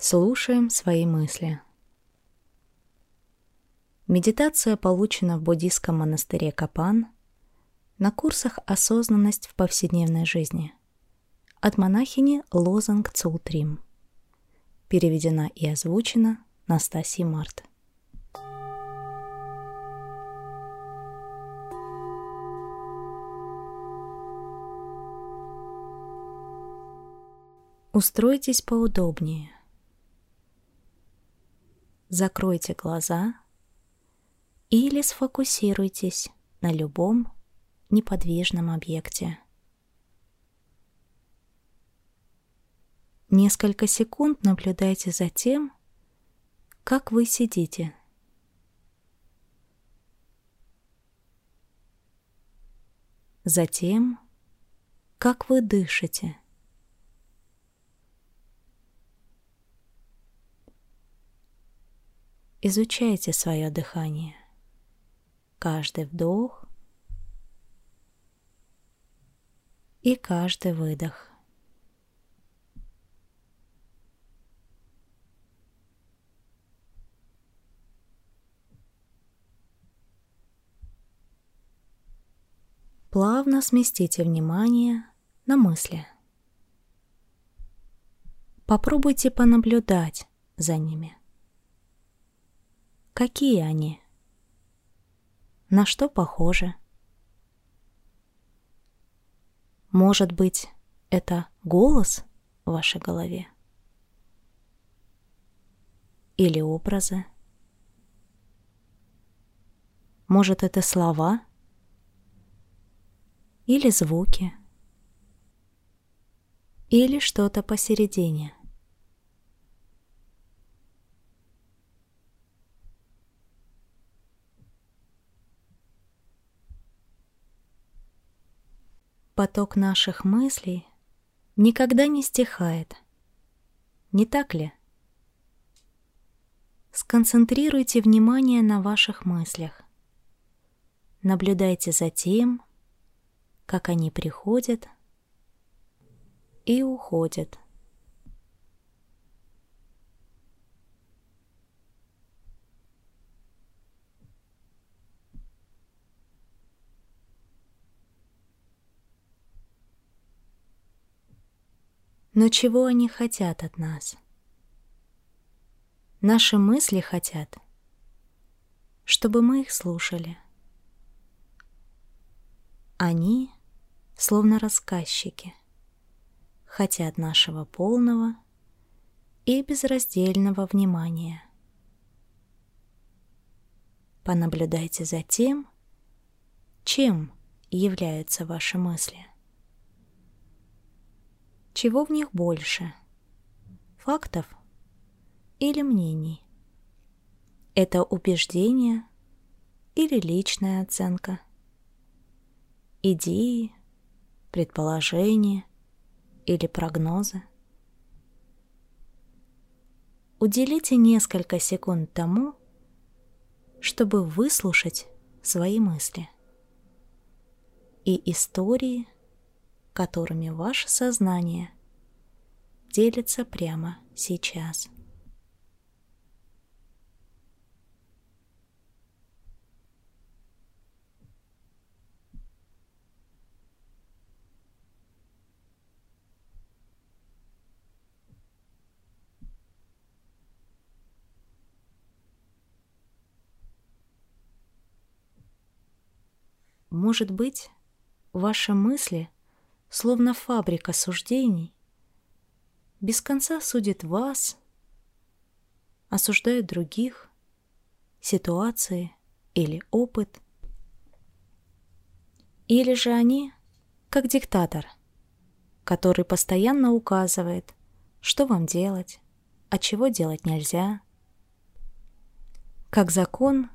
Слушаем свои мысли. Медитация получена в буддийском монастыре Капан на курсах «Осознанность в повседневной жизни» от монахини Лозанг Цултрим. Переведена и озвучена Настасьей Март. Устройтесь поудобнее. Закройте глаза или сфокусируйтесь на любом неподвижном объекте. Несколько секунд наблюдайте за тем, как вы сидите. Затем, как вы дышите. Изучайте свое дыхание. Каждый вдох и каждый выдох. Плавно сместите внимание на мысли. Попробуйте понаблюдать за ними. Какие они? На что похожи? Может быть, это голос в вашей голове? Или образы? Может, это слова? Или звуки? Или что-то посередине? Поток наших мыслей никогда не стихает. Не так ли? Сконцентрируйте внимание на ваших мыслях. Наблюдайте за тем, как они приходят и уходят. Но чего они хотят от нас? Наши мысли хотят, чтобы мы их слушали. Они, словно рассказчики, хотят нашего полного и безраздельного внимания. Понаблюдайте за тем, чем являются ваши мысли. Чего в них больше? Фактов или мнений? Это убеждение или личная оценка? Идеи, предположения или прогнозы? Уделите несколько секунд тому, чтобы выслушать свои мысли и истории – которыми ваше сознание делится прямо сейчас. Может быть, ваши мысли словно фабрика суждений, без конца судит вас, осуждает других, ситуации или опыт. Или же они, как диктатор, который постоянно указывает, что вам делать, а чего делать нельзя, как закон,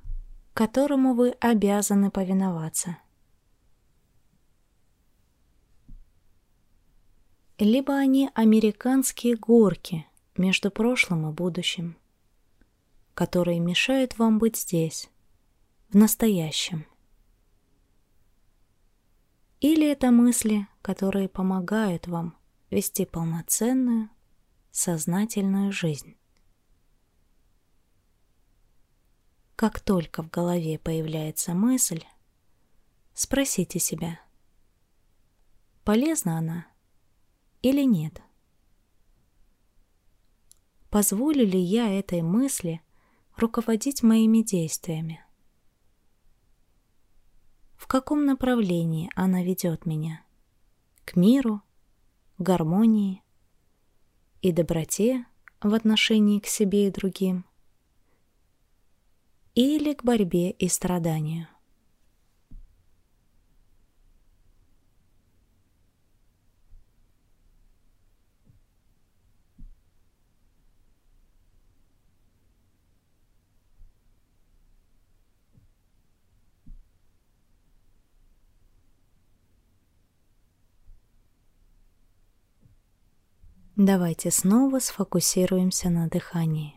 которому вы обязаны повиноваться. Либо они американские горки между прошлым и будущим, которые мешают вам быть здесь, в настоящем. Или это мысли, которые помогают вам вести полноценную, сознательную жизнь. Как только в голове появляется мысль, спросите себя, полезна она или нет. Позволю ли я этой мысли руководить моими действиями? В каком направлении она ведет меня? К миру, гармонии и доброте в отношении к себе и другим? Или к борьбе и страданию? Давайте снова сфокусируемся на дыхании.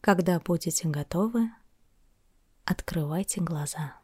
Когда будете готовы, открывайте глаза.